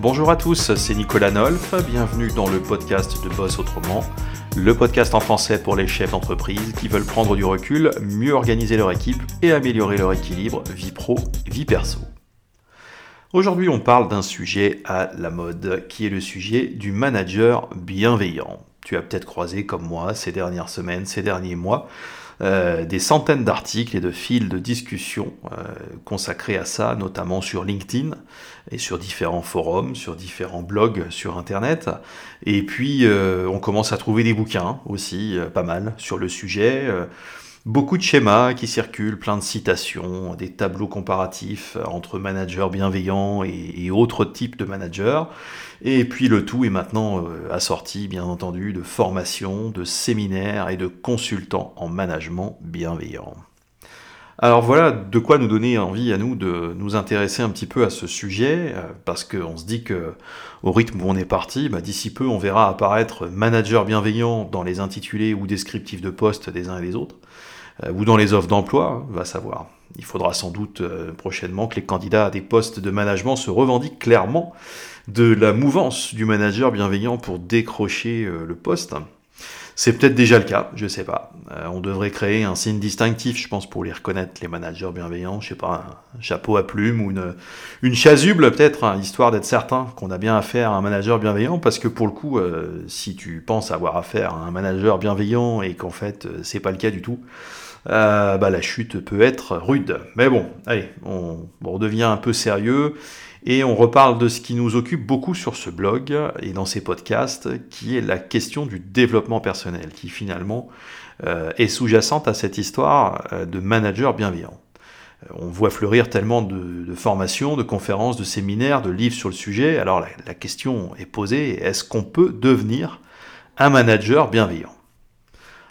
Bonjour à tous, c'est Nicolas Nolf, bienvenue dans le podcast de Boss Autrement, le podcast en français pour les chefs d'entreprise qui veulent prendre du recul, mieux organiser leur équipe et améliorer leur équilibre vie pro, vie perso. Aujourd'hui on parle d'un sujet à la mode qui est le sujet du manager bienveillant. Tu as peut-être croisé comme moi ces dernières semaines, ces derniers mois, euh, des centaines d'articles et de fils de discussion euh, consacrés à ça, notamment sur LinkedIn et sur différents forums, sur différents blogs sur Internet. Et puis euh, on commence à trouver des bouquins aussi, pas mal, sur le sujet. Beaucoup de schémas qui circulent, plein de citations, des tableaux comparatifs entre managers bienveillants et, autres types de managers. Et puis le tout est maintenant euh, assorti, bien entendu, de formations, de séminaires et de consultants en management bienveillant. Alors voilà de quoi nous donner envie à nous de nous intéresser un petit peu à ce sujet, euh, parce qu'on se dit que au rythme où on est parti, bah, d'ici peu on verra apparaître manager bienveillant dans les intitulés ou descriptifs de postes des uns et des autres. Euh, ou dans les offres d'emploi, hein, va savoir. Il faudra sans doute euh, prochainement que les candidats à des postes de management se revendiquent clairement de la mouvance du manager bienveillant pour décrocher euh, le poste. C'est peut-être déjà le cas, je sais pas. on devrait créer un signe distinctif, je pense, pour les reconnaître, les managers bienveillants. Je sais pas, un chapeau à plumes ou une, chasuble peut-être, hein, histoire d'être certain qu'on a bien affaire à un manager bienveillant. Parce que pour le coup, si tu penses avoir affaire à un manager bienveillant et qu'en fait c'est pas le cas du tout, euh, bah, la chute peut être rude. Mais bon, allez, on, redevient un peu sérieux et on reparle de ce qui nous occupe beaucoup sur ce blog et dans ces podcasts, qui est la question du développement personnel, qui finalement euh, est sous-jacente à cette histoire euh, de manager bienveillant. On voit fleurir tellement de, formations, de conférences, de séminaires, de livres sur le sujet. Alors la question est posée, est-ce qu'on peut devenir un manager bienveillant?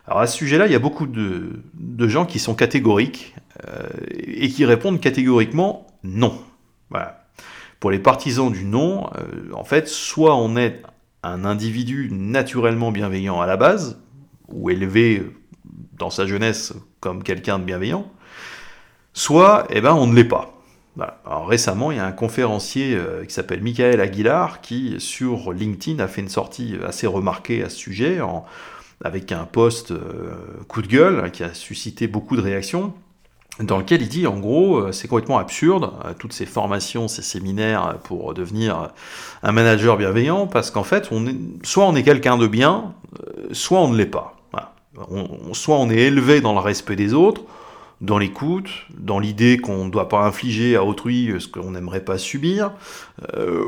Alors à ce sujet-là, il y a beaucoup de, gens qui sont catégoriques euh, et qui répondent catégoriquement non. Voilà. Pour les partisans du non, euh, en fait, soit on est un individu naturellement bienveillant à la base, ou élevé dans sa jeunesse comme quelqu'un de bienveillant, soit eh ben, on ne l'est pas. Récemment, il y a un conférencier euh, qui s'appelle Michael Aguilar qui, sur LinkedIn, a fait une sortie assez remarquée à ce sujet en, avec un post euh, coup de gueule qui a suscité beaucoup de réactions dans lequel il dit en gros euh, c'est complètement absurde euh, toutes ces formations, ces séminaires pour devenir un manager bienveillant parce qu'en fait soit on est quelqu'un de bien, soit on ne l'est pas. soit on est élevé dans le respect des autres, dans l'écoute, dans l'idée qu'on ne doit pas infliger à autrui ce qu'on n'aimerait pas subir,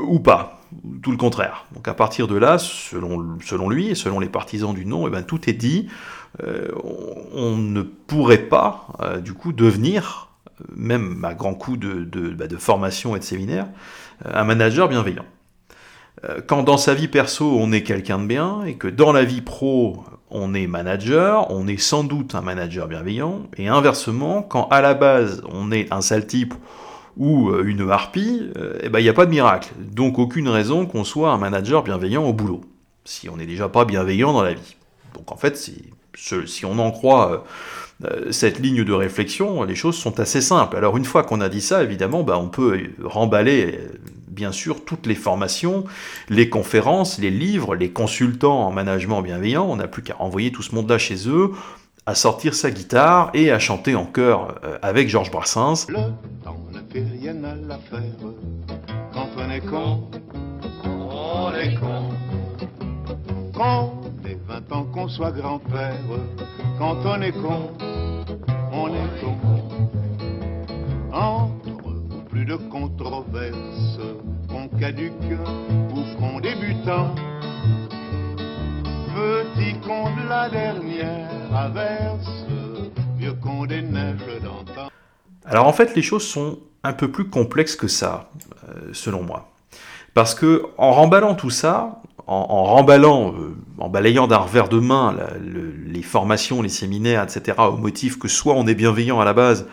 ou pas tout le contraire. Donc à partir de là, selon, lui et selon les partisans du non, eh ben, tout est dit. Euh, on, ne pourrait pas, euh, du coup, devenir, même à grand coup de, de, bah, de formation et de séminaire, euh, un manager bienveillant. Quand dans sa vie perso, on est quelqu'un de bien, et que dans la vie pro, on est manager, on est sans doute un manager bienveillant, et inversement, quand à la base, on est un sale type, ou euh, une harpie, euh, eh ben, il n'y a pas de miracle. Donc aucune raison qu'on soit un manager bienveillant au boulot, si on n'est déjà pas bienveillant dans la vie. Donc en fait, si on en croit euh, cette ligne de réflexion, les choses sont assez simples. Alors une fois qu'on a dit ça, évidemment, bah, on peut remballer bien sûr toutes les formations, les conférences, les livres, les consultants en management bienveillant, on n'a plus qu'à renvoyer tout ce monde-là chez eux, à sortir sa guitare et à chanter en chœur avec Georges Brassens rien à la faire. Quand on est con, on est con. Quand on est 20 ans qu'on soit grand-père, quand on est con, on est con. Entre plus de controverses, qu'on caduque ou qu'on débutant. Petit con de la dernière Alors en fait, les choses sont un peu plus complexe que ça, euh, selon moi. Parce que en remballant tout ça, en, remballant, euh, en balayant d'un revers de main les formations, les séminaires, etc., au motif que soit on est bienveillant à la base,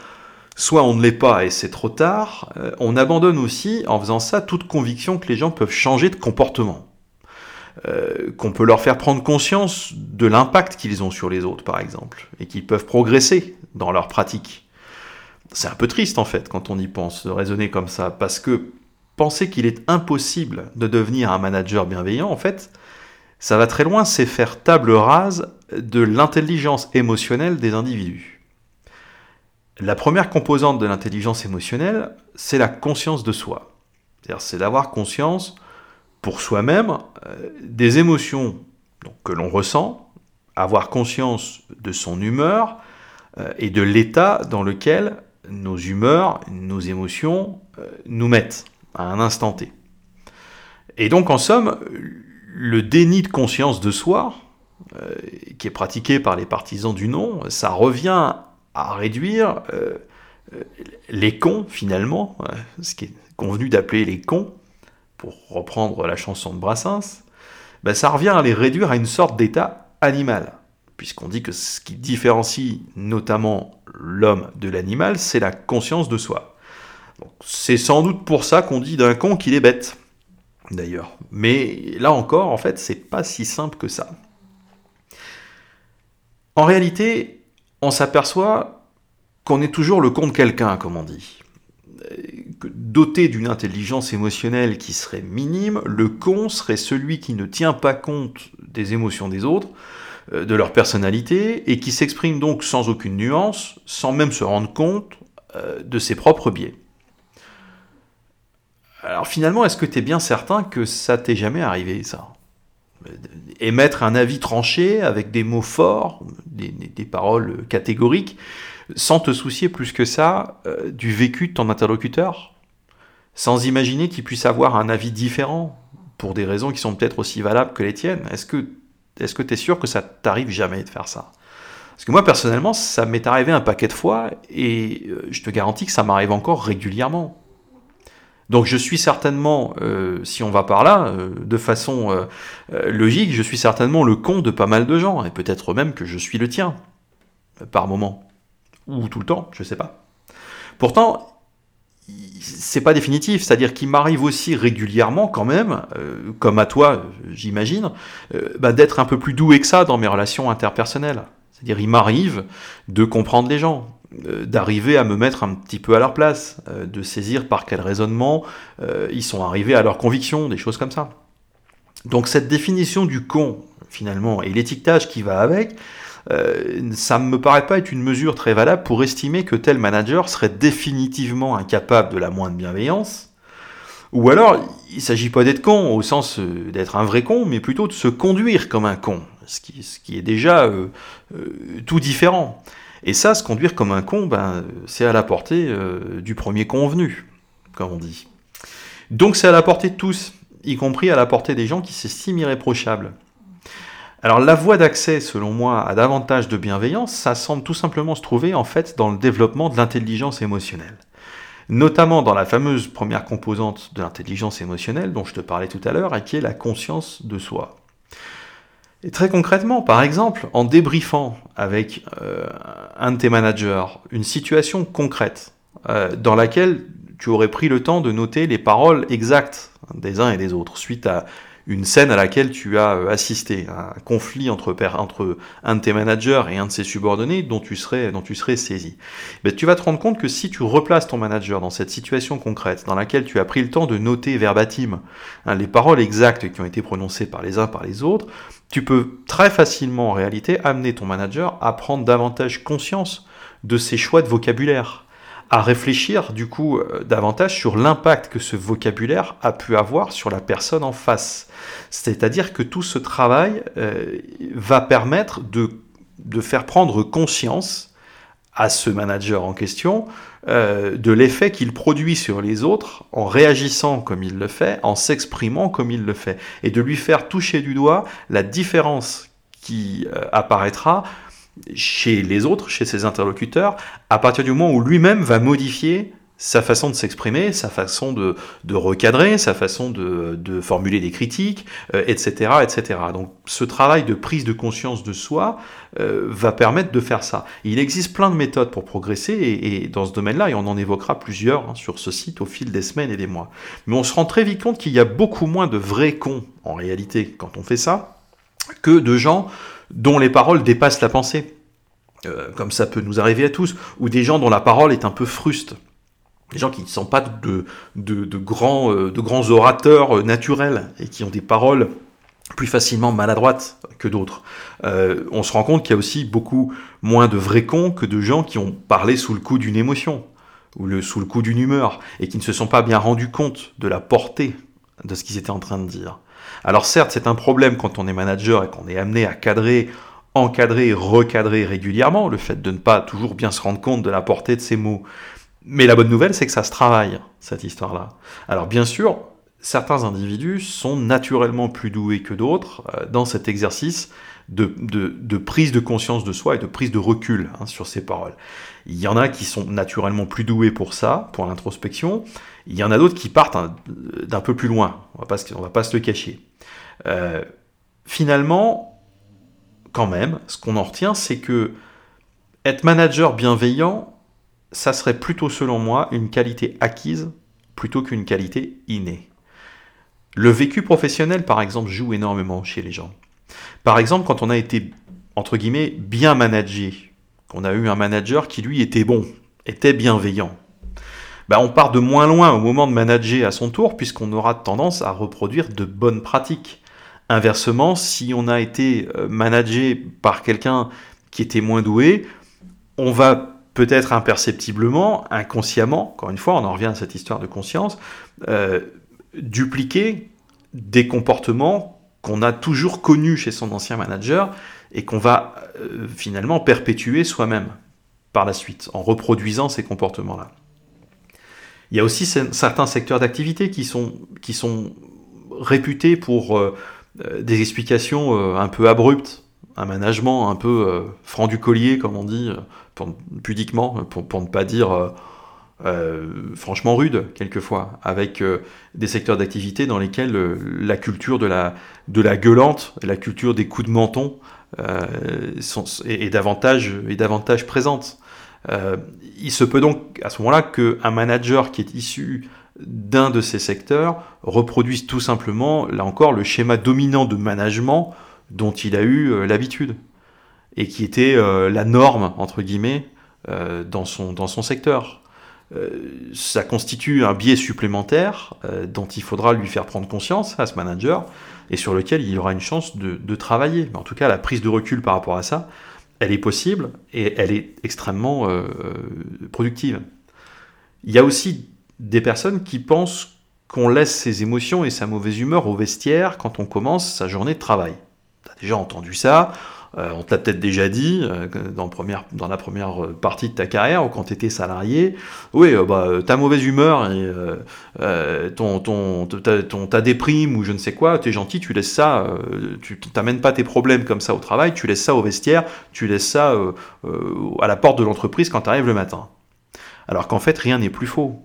soit on ne l'est pas et c'est trop tard, euh, on abandonne aussi, en faisant ça, toute conviction que les gens peuvent changer de comportement. Qu'on peut leur faire prendre conscience de l'impact qu'ils ont sur les autres, par exemple, et qu'ils peuvent progresser dans leur pratique c'est un peu triste en fait quand on y pense de raisonner comme ça, parce que penser qu'il est impossible de devenir un manager bienveillant, en fait, ça va très loin, c'est faire table rase de l'intelligence émotionnelle des individus. La première composante de l'intelligence émotionnelle, c'est la conscience de soi. C'est d'avoir conscience pour soi-même euh, des émotions que l'on ressent, avoir conscience de son humeur euh, et de l'état dans lequel nos humeurs, nos émotions euh, nous mettent à un instant T. Et donc en somme, le déni de conscience de soi, qui est pratiqué par les partisans du non, ça revient à réduire les cons finalement, ce qui est convenu d'appeler les cons, pour reprendre la chanson de Brassens, ben ça revient à les réduire à une sorte d'état animal. Puisqu'on dit que ce qui différencie notamment l'homme de l'animal, c'est la conscience de soi. C'est sans doute pour ça qu'on dit d'un con qu'il est bête, d'ailleurs. Mais là encore, en fait, c'est pas si simple que ça. En réalité, on s'aperçoit qu'on est toujours le con de quelqu'un, comme on dit doté d'une intelligence émotionnelle qui serait minime, le con serait celui qui ne tient pas compte des émotions des autres, euh, de leur personnalité, et qui s'exprime donc sans aucune nuance, sans même se rendre compte euh, de ses propres biais. Alors finalement, est-ce que tu es bien certain que ça t'est jamais arrivé, ça? Émettre un avis tranché avec des mots forts, des paroles catégoriques, sans te soucier plus que ça euh, du vécu de ton interlocuteur, sans imaginer qu'il puisse avoir un avis différent pour des raisons qui sont peut-être aussi valables que les tiennes. Est-ce que tu es sûr que ça t'arrive jamais de faire ça? Parce que moi personnellement, ça m'est arrivé un paquet de fois et euh, je te garantis que ça m'arrive encore régulièrement. Donc je suis certainement, euh, si on va par là, de façon logique, je suis certainement le con de pas mal de gens, et peut-être même que je suis le tien, par moment ou tout le temps, je sais pas. Pourtant, c'est pas définitif, c'est-à-dire qu'il m'arrive aussi régulièrement quand même, euh, comme à toi, j'imagine, euh, bah, d'être un peu plus doué que ça dans mes relations interpersonnelles. C'est-à-dire, il m'arrive de comprendre les gens, euh, d'arriver à me mettre un petit peu à leur place, de saisir par quel raisonnement ils sont arrivés à leurs convictions, des choses comme ça. Donc cette définition du con, finalement, et l'étiquetage qui va avec, ça ne me paraît pas être une mesure très valable pour estimer que tel manager serait définitivement incapable de la moindre bienveillance. Ou alors, il ne s'agit pas d'être con au sens euh, d'être un vrai con, mais plutôt de se conduire comme un con, ce qui, ce qui est déjà euh, tout différent. Et ça, se conduire comme un con, ben, c'est à la portée du premier convenu, comme on dit. Donc c'est à la portée de tous, y compris à la portée des gens qui s'estiment irréprochables. Alors la voie d'accès, selon moi, à davantage de bienveillance, ça semble tout simplement se trouver en fait dans le développement de l'intelligence émotionnelle. Notamment dans la fameuse première composante de l'intelligence émotionnelle dont je te parlais tout à l'heure, et qui est la conscience de soi. Et très concrètement, par exemple, en débriefant avec euh, un de tes managers une situation concrète euh, dans laquelle tu aurais pris le temps de noter les paroles exactes des uns et des autres suite à une scène à laquelle tu as euh, assisté, un conflit entre, entre un de tes managers et un de ses subordonnés dont tu serais, dont tu serais saisi. Mais tu vas te rendre compte que si tu replaces ton manager dans cette situation concrète, dans laquelle tu as pris le temps de noter verbatim hein, les paroles exactes qui ont été prononcées par les uns par les autres, tu peux très facilement en réalité amener ton manager à prendre davantage conscience de ses choix de vocabulaire à réfléchir du coup euh, davantage sur l'impact que ce vocabulaire a pu avoir sur la personne en face. C'est-à-dire que tout ce travail euh, va permettre de, de, faire prendre conscience à ce manager en question euh, de l'effet qu'il produit sur les autres en réagissant comme il le fait, en s'exprimant comme il le fait, et de lui faire toucher du doigt la différence qui apparaîtra chez les autres, chez ses interlocuteurs, à partir du moment où lui-même va modifier sa façon de s'exprimer, sa façon de, recadrer, sa façon de, formuler des critiques, etc., euh, etc. Donc ce travail de prise de conscience de soi euh, va permettre de faire ça. Il existe plein de méthodes pour progresser et, dans ce domaine-là, et on en évoquera plusieurs hein, sur ce site au fil des semaines et des mois. Mais on se rend très vite compte qu'il y a beaucoup moins de vrais cons en réalité quand on fait ça que de gens dont les paroles dépassent la pensée, euh, comme ça peut nous arriver à tous, ou des gens dont la parole est un peu fruste. des gens qui ne sont pas de, euh, grands orateurs euh, naturels et qui ont des paroles plus facilement maladroites que d'autres. On se rend compte qu'il y a aussi beaucoup moins de vrais cons que de gens qui ont parlé sous le coup d'une émotion ou sous le coup d'une humeur et qui ne se sont pas bien rendus compte de la portée de ce qu'ils étaient en train de dire. Alors certes, c'est un problème quand on est manager et qu'on est amené à cadrer, encadrer, recadrer régulièrement, le fait de ne pas toujours bien se rendre compte de la portée de ces mots. Mais la bonne nouvelle, c'est que ça se travaille, cette histoire-là. Alors bien sûr, certains individus sont naturellement plus doués que d'autres euh, dans cet exercice de, prise de conscience de soi et de prise de recul hein, sur ces paroles. Il y en a qui sont naturellement plus doués pour ça, pour l'introspection. Il y en a d'autres qui partent d'un peu plus loin. On pas, va pas se le cacher. Euh, finalement, quand même, ce qu'on en retient, c'est que être manager bienveillant, ça serait plutôt, selon moi, une qualité acquise plutôt qu'une qualité innée. Le vécu professionnel, par exemple, joue énormément chez les gens. Par exemple, quand on a été, entre guillemets, bien managé, qu'on a eu un manager qui, lui, était bon, était bienveillant, ben, on part de moins loin au moment de manager à son tour, puisqu'on aura tendance à reproduire de bonnes pratiques. Inversement, si on a été euh, managé par quelqu'un qui était moins doué, on va peut-être imperceptiblement, inconsciemment, encore une fois, on en revient à cette histoire de conscience, euh, dupliquer des comportements qu'on a toujours connus chez son ancien manager et qu'on va euh, finalement perpétuer soi-même par la suite, en reproduisant ces comportements-là. Il y a aussi certains secteurs d'activité qui sont, réputés pour euh, des explications un peu abruptes, un management un peu franc du collier, comme on dit, pudiquement, pour, ne pas dire euh, euh, franchement rude, quelquefois, avec euh, des secteurs d'activité dans lesquels la culture de la, gueulante, la culture des coups de menton est davantage présente. Il se peut donc à ce moment-là qu'un manager qui est issu d'un de ces secteurs reproduise tout simplement, là encore, le schéma dominant de management dont il a eu l'habitude et qui était euh, la norme, entre guillemets, euh, dans, son, dans son secteur. Euh, ça constitue un biais supplémentaire dont il faudra lui faire prendre conscience à ce manager et sur lequel il aura une chance de, de travailler. Mais en tout cas, la prise de recul par rapport à ça, elle est possible et elle est extrêmement productive. Il y a aussi des personnes qui pensent qu'on laisse ses émotions et sa mauvaise humeur au vestiaire quand on commence sa journée de travail. Tu as déjà entendu ça, euh, on te l'a peut-être déjà dit euh, dans, la première partie de ta carrière ou quand tu étais salarié. Oui, euh, bah, ta mauvaise humeur et ton, ton, ta, déprime ou je ne sais quoi, tu es gentil, tu laisses ça, tu t'amènes pas tes problèmes comme ça au travail, tu laisses ça au vestiaire, tu laisses ça à la porte de l'entreprise quand tu le matin. Alors qu'en fait, rien n'est plus faux.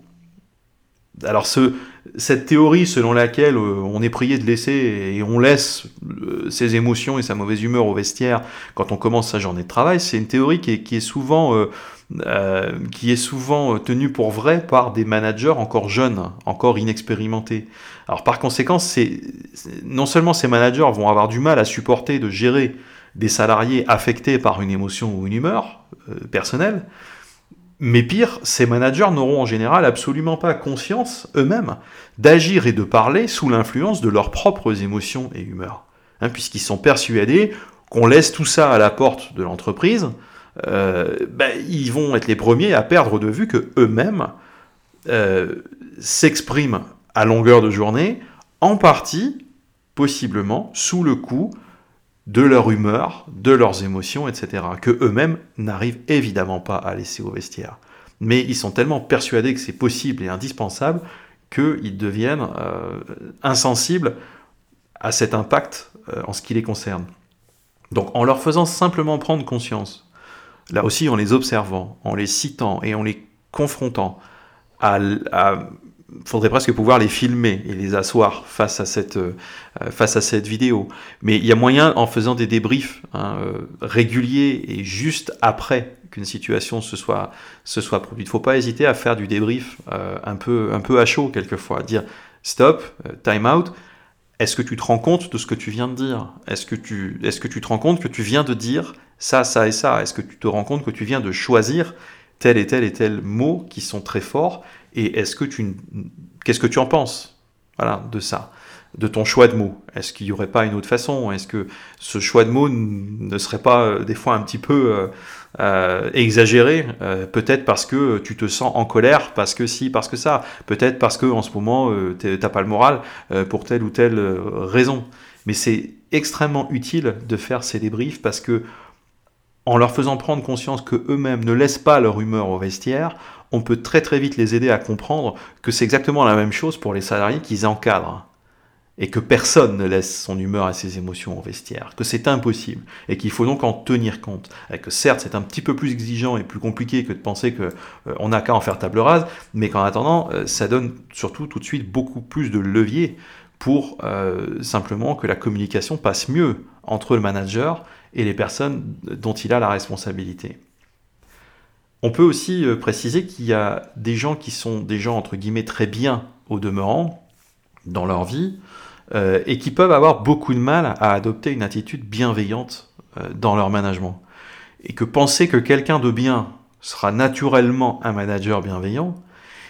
Alors ce, cette théorie selon laquelle euh, on est prié de laisser et on laisse euh, ses émotions et sa mauvaise humeur au vestiaire quand on commence sa journée de travail, c'est une théorie qui est, souvent, euh, qui est souvent tenue pour vrai par des managers encore jeunes, encore inexpérimentés. Alors par conséquent, non seulement ces managers vont avoir du mal à supporter de gérer des salariés affectés par une émotion ou une humeur personnelle, mais pire, ces managers n'auront en général absolument pas conscience eux-mêmes d'agir et de parler sous l'influence de leurs propres émotions et humeurs. Hein, puisqu'ils sont persuadés qu'on laisse tout ça à la porte de l'entreprise, euh, ben, ils vont être les premiers à perdre de vue que eux-mêmes euh, s'expriment à longueur de journée, en partie, possiblement, sous le coup de leur humeur, de leurs émotions, etc., que eux-mêmes n'arrivent évidemment pas à laisser au vestiaire. Mais ils sont tellement persuadés que c'est possible et indispensable qu'ils deviennent euh, insensibles à cet impact euh, en ce qui les concerne. Donc en leur faisant simplement prendre conscience, là aussi en les observant, en les citant et en les confrontant à, à faudrait presque pouvoir les filmer et les asseoir face à cette, euh, face à cette vidéo. Mais il y a moyen, en faisant des débriefs hein, euh, réguliers et juste après qu'une situation se soit, se soit produite. Il ne faut pas hésiter à faire du débrief euh, un, peu, un peu à chaud quelquefois, dire stop, time out. Est-ce que tu te rends compte de ce que tu viens de dire? Est-ce que, tu, est-ce que tu te rends compte que tu viens de dire ça, ça et ça? Est-ce que tu te rends compte que tu viens de choisir tel et tel et tel mot qui sont très forts? Et est-ce que tu, qu'est-ce que tu en penses, voilà, de ça, de ton choix de mots? Est-ce qu'il n'y aurait pas une autre façon? Est-ce que ce choix de mots ne serait pas euh, des fois un petit peu euh, euh, exagéré Peut-être parce que tu te sens en colère, parce que si, parce que ça. Peut-être parce que en ce moment tu t'as pas le moral pour telle ou telle raison. Mais c'est extrêmement utile de faire ces débriefs parce que en leur faisant prendre conscience que eux-mêmes ne laissent pas leur humeur au vestiaire, on peut très très vite les aider à comprendre que c'est exactement la même chose pour les salariés qu'ils encadrent. Et que personne ne laisse son humeur et ses émotions au vestiaire, que c'est impossible, et qu'il faut donc en tenir compte. Et que certes, c'est un petit peu plus exigeant et plus compliqué que de penser qu'on euh, n'a qu'à en faire table rase, mais qu'en attendant, euh, ça donne surtout tout de suite beaucoup plus de levier pour euh, simplement que la communication passe mieux entre le manager et les personnes dont il a la responsabilité. On peut aussi euh, préciser qu'il y a des gens qui sont des gens entre guillemets très bien au demeurant dans leur vie euh, et qui peuvent avoir beaucoup de mal à adopter une attitude bienveillante euh, dans leur management. Et que penser que quelqu'un de bien sera naturellement un manager bienveillant,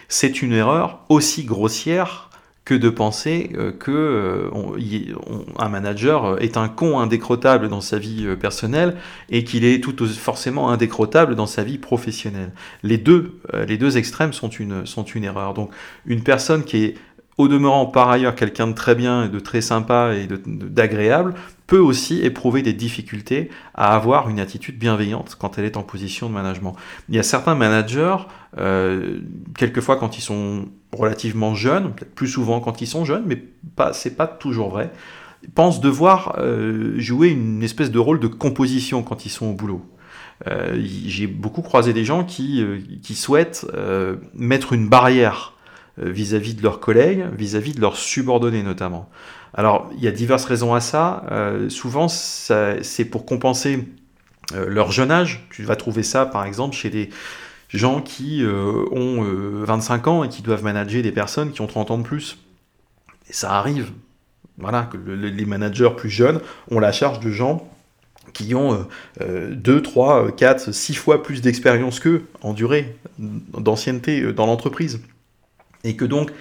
c'est une erreur aussi grossière que de penser euh, que euh, un manager est un con indécrottable dans sa vie euh, personnelle et qu'il est tout forcément indécrottable dans sa vie professionnelle. Les deux, les deux extrêmes sont une, sont une erreur. Donc une personne qui est au demeurant par ailleurs quelqu'un de très bien et de très sympa et d'agréable, peut aussi éprouver des difficultés à avoir une attitude bienveillante quand elle est en position de management. Il y a certains managers, euh, quelquefois quand ils sont relativement jeunes, plus souvent quand ils sont jeunes, mais pas, c'est pas toujours vrai, pensent devoir euh, jouer une espèce de rôle de composition quand ils sont au boulot. Euh, j'ai beaucoup croisé des gens qui, souhaitent mettre une barrière vis-à-vis de leurs collègues, vis-à-vis de leurs subordonnés notamment. Alors, il y a diverses raisons à ça. Euh, souvent, c'est pour compenser euh, leur jeune âge. Tu vas trouver ça, par exemple, chez des gens qui ont 25 ans et qui doivent manager des personnes qui ont 30 ans de plus. Et ça arrive. Voilà, que les managers plus jeunes ont la charge de gens qui ont 2, 3, 4, 6 fois plus d'expérience qu'eux en durée, d'ancienneté dans l'entreprise et que donc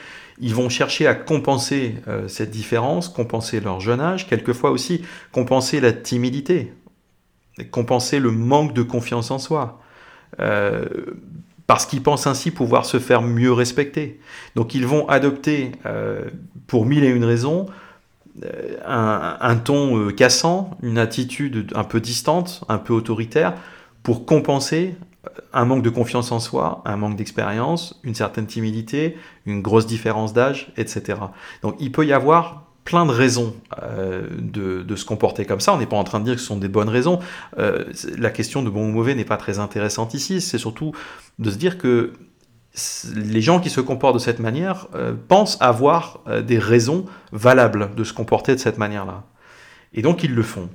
ils vont chercher à compenser euh, cette différence, compenser leur jeune âge, quelquefois aussi compenser la timidité, compenser le manque de confiance en soi, euh, parce qu'ils pensent ainsi pouvoir se faire mieux respecter. Donc ils vont adopter, euh, pour mille et une raisons, un, un, ton cassant, une attitude un peu distante, un peu autoritaire, pour compenser un manque de confiance en soi, un manque d'expérience, une certaine timidité, une grosse différence d'âge, etc. Donc il peut y avoir plein de raisons euh, de, se comporter comme ça. On n'est pas en train de dire que ce sont des bonnes raisons. Euh, la question de bon ou mauvais n'est pas très intéressante ici. C'est surtout de se dire que les gens qui se comportent de cette manière euh, pensent avoir des raisons valables de se comporter de cette manière-là. Et donc ils le font.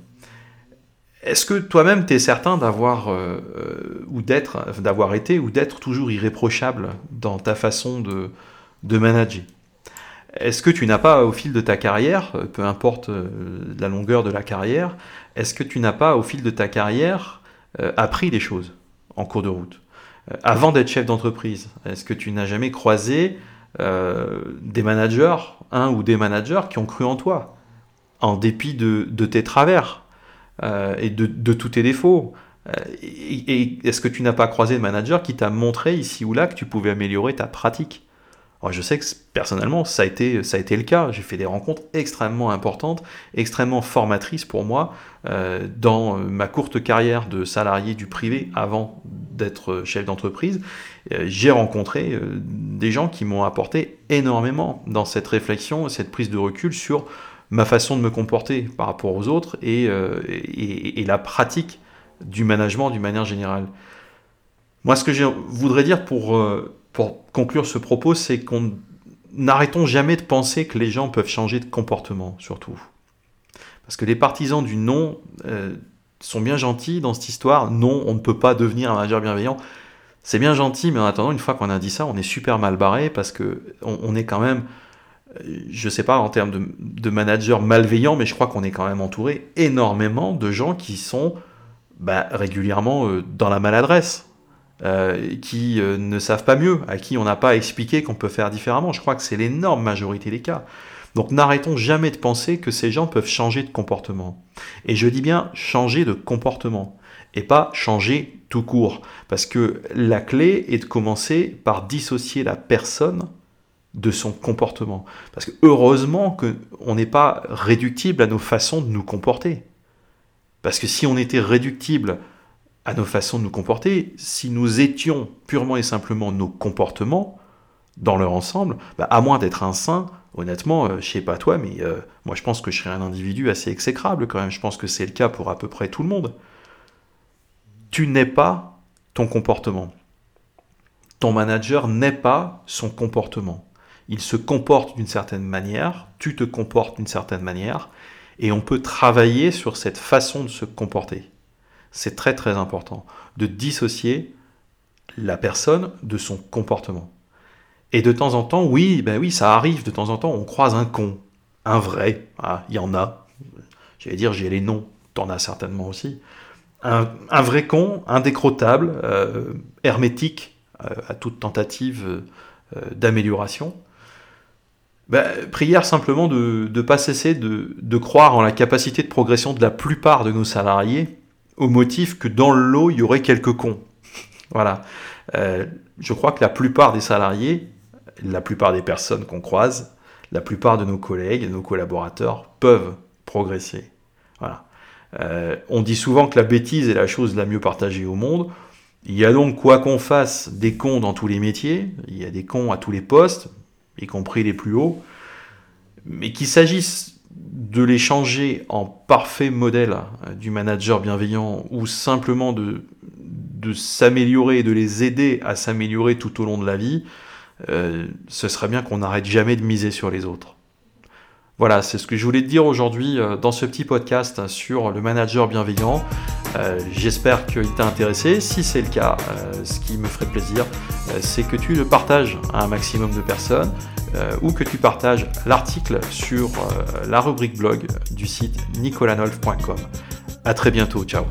Est-ce que toi-même, tu es certain d'avoir euh, euh, ou d'être, d'avoir été ou d'être toujours irréprochable dans ta façon de, de manager? Est-ce que tu n'as pas, au fil de ta carrière, euh, peu importe la longueur de la carrière, est-ce que tu n'as pas, au fil de ta carrière, appris des choses en cours de route? Avant d'être chef d'entreprise, est-ce que tu n'as jamais croisé des managers, un ou des managers qui ont cru en toi, en dépit de, de tes travers? Euh, et de, tous tes défauts. Euh, et, est-ce que tu n'as pas croisé de manager qui t'a montré ici ou là que tu pouvais améliorer ta pratique? Je sais que personnellement, ça a été, ça a été le cas. J'ai fait des rencontres extrêmement importantes, extrêmement formatrices pour moi euh, dans ma courte carrière de salarié du privé avant d'être chef d'entreprise. J'ai rencontré des gens qui m'ont apporté énormément dans cette réflexion, cette prise de recul sur ma façon de me comporter par rapport aux autres euh, et, la pratique du management d'une manière générale. Moi, ce que je voudrais dire pour, euh, pour conclure ce propos, c'est qu'on n'arrêtons jamais de penser que les gens peuvent changer de comportement, surtout. Parce que les partisans du non euh, sont bien gentils dans cette histoire. Non, on ne peut pas devenir un manager bienveillant. C'est bien gentil, mais en attendant, une fois qu'on a dit ça, on est super mal barré parce que on est quand même je sais pas en termes de, de managers malveillants, mais je crois qu'on est quand même entouré énormément de gens qui sont bah, régulièrement euh, dans la maladresse. euh, qui euh, ne savent pas mieux, à qui on n'a pas expliqué qu'on peut faire différemment. Je crois que c'est l'énorme majorité des cas. Donc n'arrêtons jamais de penser que ces gens peuvent changer de comportement. Et je dis bien changer de comportement, et pas changer tout court. Parce que la clé est de commencer par dissocier la personne de son comportement. Parce que heureusement qu'on n'est pas réductible à nos façons de nous comporter. Parce que si on était réductible à nos façons de nous comporter, si nous étions purement et simplement nos comportements dans leur ensemble, bah, à moins d'être un saint, honnêtement, euh, je sais pas toi, mais euh, moi je pense que je serais un individu assez exécrable quand même. Je pense que c'est le cas pour à peu près tout le monde. Tu n'es pas ton comportement. Ton manager n'est pas son comportement. Il se comporte d'une certaine manière, tu te comportes d'une certaine manière, et on peut travailler sur cette façon de se comporter. C'est très très important de dissocier la personne de son comportement. Et de temps en temps, oui, ben oui, ça arrive, de temps en temps, on croise un con, un vrai, ah, il y en a. J'allais dire, j'ai les noms, t'en as certainement aussi. Un, vrai con, indécrottable, euh, hermétique euh, à toute tentative euh, d'amélioration. Ben, prière simplement de ne pas cesser de, croire en la capacité de progression de la plupart de nos salariés au motif que dans le lot, il y aurait quelques cons. voilà. Euh, je crois que la plupart des salariés, la plupart des personnes qu'on croise, la plupart de nos collègues de nos collaborateurs peuvent progresser. Voilà. Euh, on dit souvent que la bêtise est la chose la mieux partagée au monde. Il y a donc, quoi qu'on fasse, des cons dans tous les métiers, il y a des cons à tous les postes, y compris les plus hauts, mais qu'il s'agisse de les changer en parfait modèle euh, du manager bienveillant ou simplement de, s'améliorer et de les aider à s'améliorer tout au long de la vie, euh, ce serait bien qu'on n'arrête jamais de miser sur les autres. Voilà, c'est ce que je voulais te dire aujourd'hui euh, dans ce petit podcast sur le manager bienveillant. J'espère qu'il t'a intéressé. Si c'est le cas, ce qui me ferait plaisir, c'est que tu le partages à un maximum de personnes euh, ou que tu partages l'article sur euh, la rubrique blog du site nicolanolf.com. A très bientôt, ciao